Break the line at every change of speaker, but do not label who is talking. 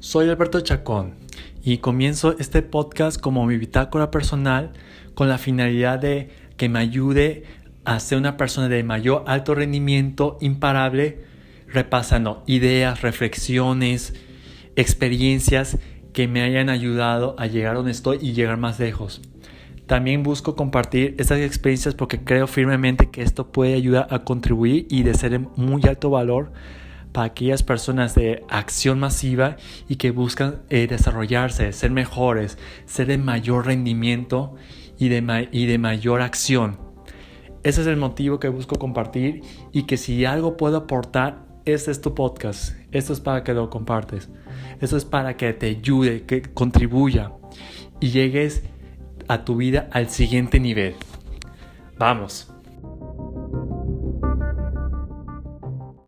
Soy Alberto Chacón y comienzo este podcast como mi bitácora personal con la finalidad de que me ayude a ser una persona de mayor alto rendimiento imparable, repasando ideas, reflexiones, experiencias que me hayan ayudado a llegar donde estoy y llegar más lejos. También busco compartir estas experiencias porque creo firmemente que esto puede ayudar a contribuir y de ser de muy alto valor para aquellas personas de acción masiva y que buscan eh, desarrollarse, ser mejores, ser de mayor rendimiento y de, mayor acción. Ese es el motivo que busco compartir y que si algo puedo aportar, este es tu podcast. Esto es para que lo compartes. Esto es para que te ayude, que contribuya y llegues a tu vida al siguiente nivel. Vamos.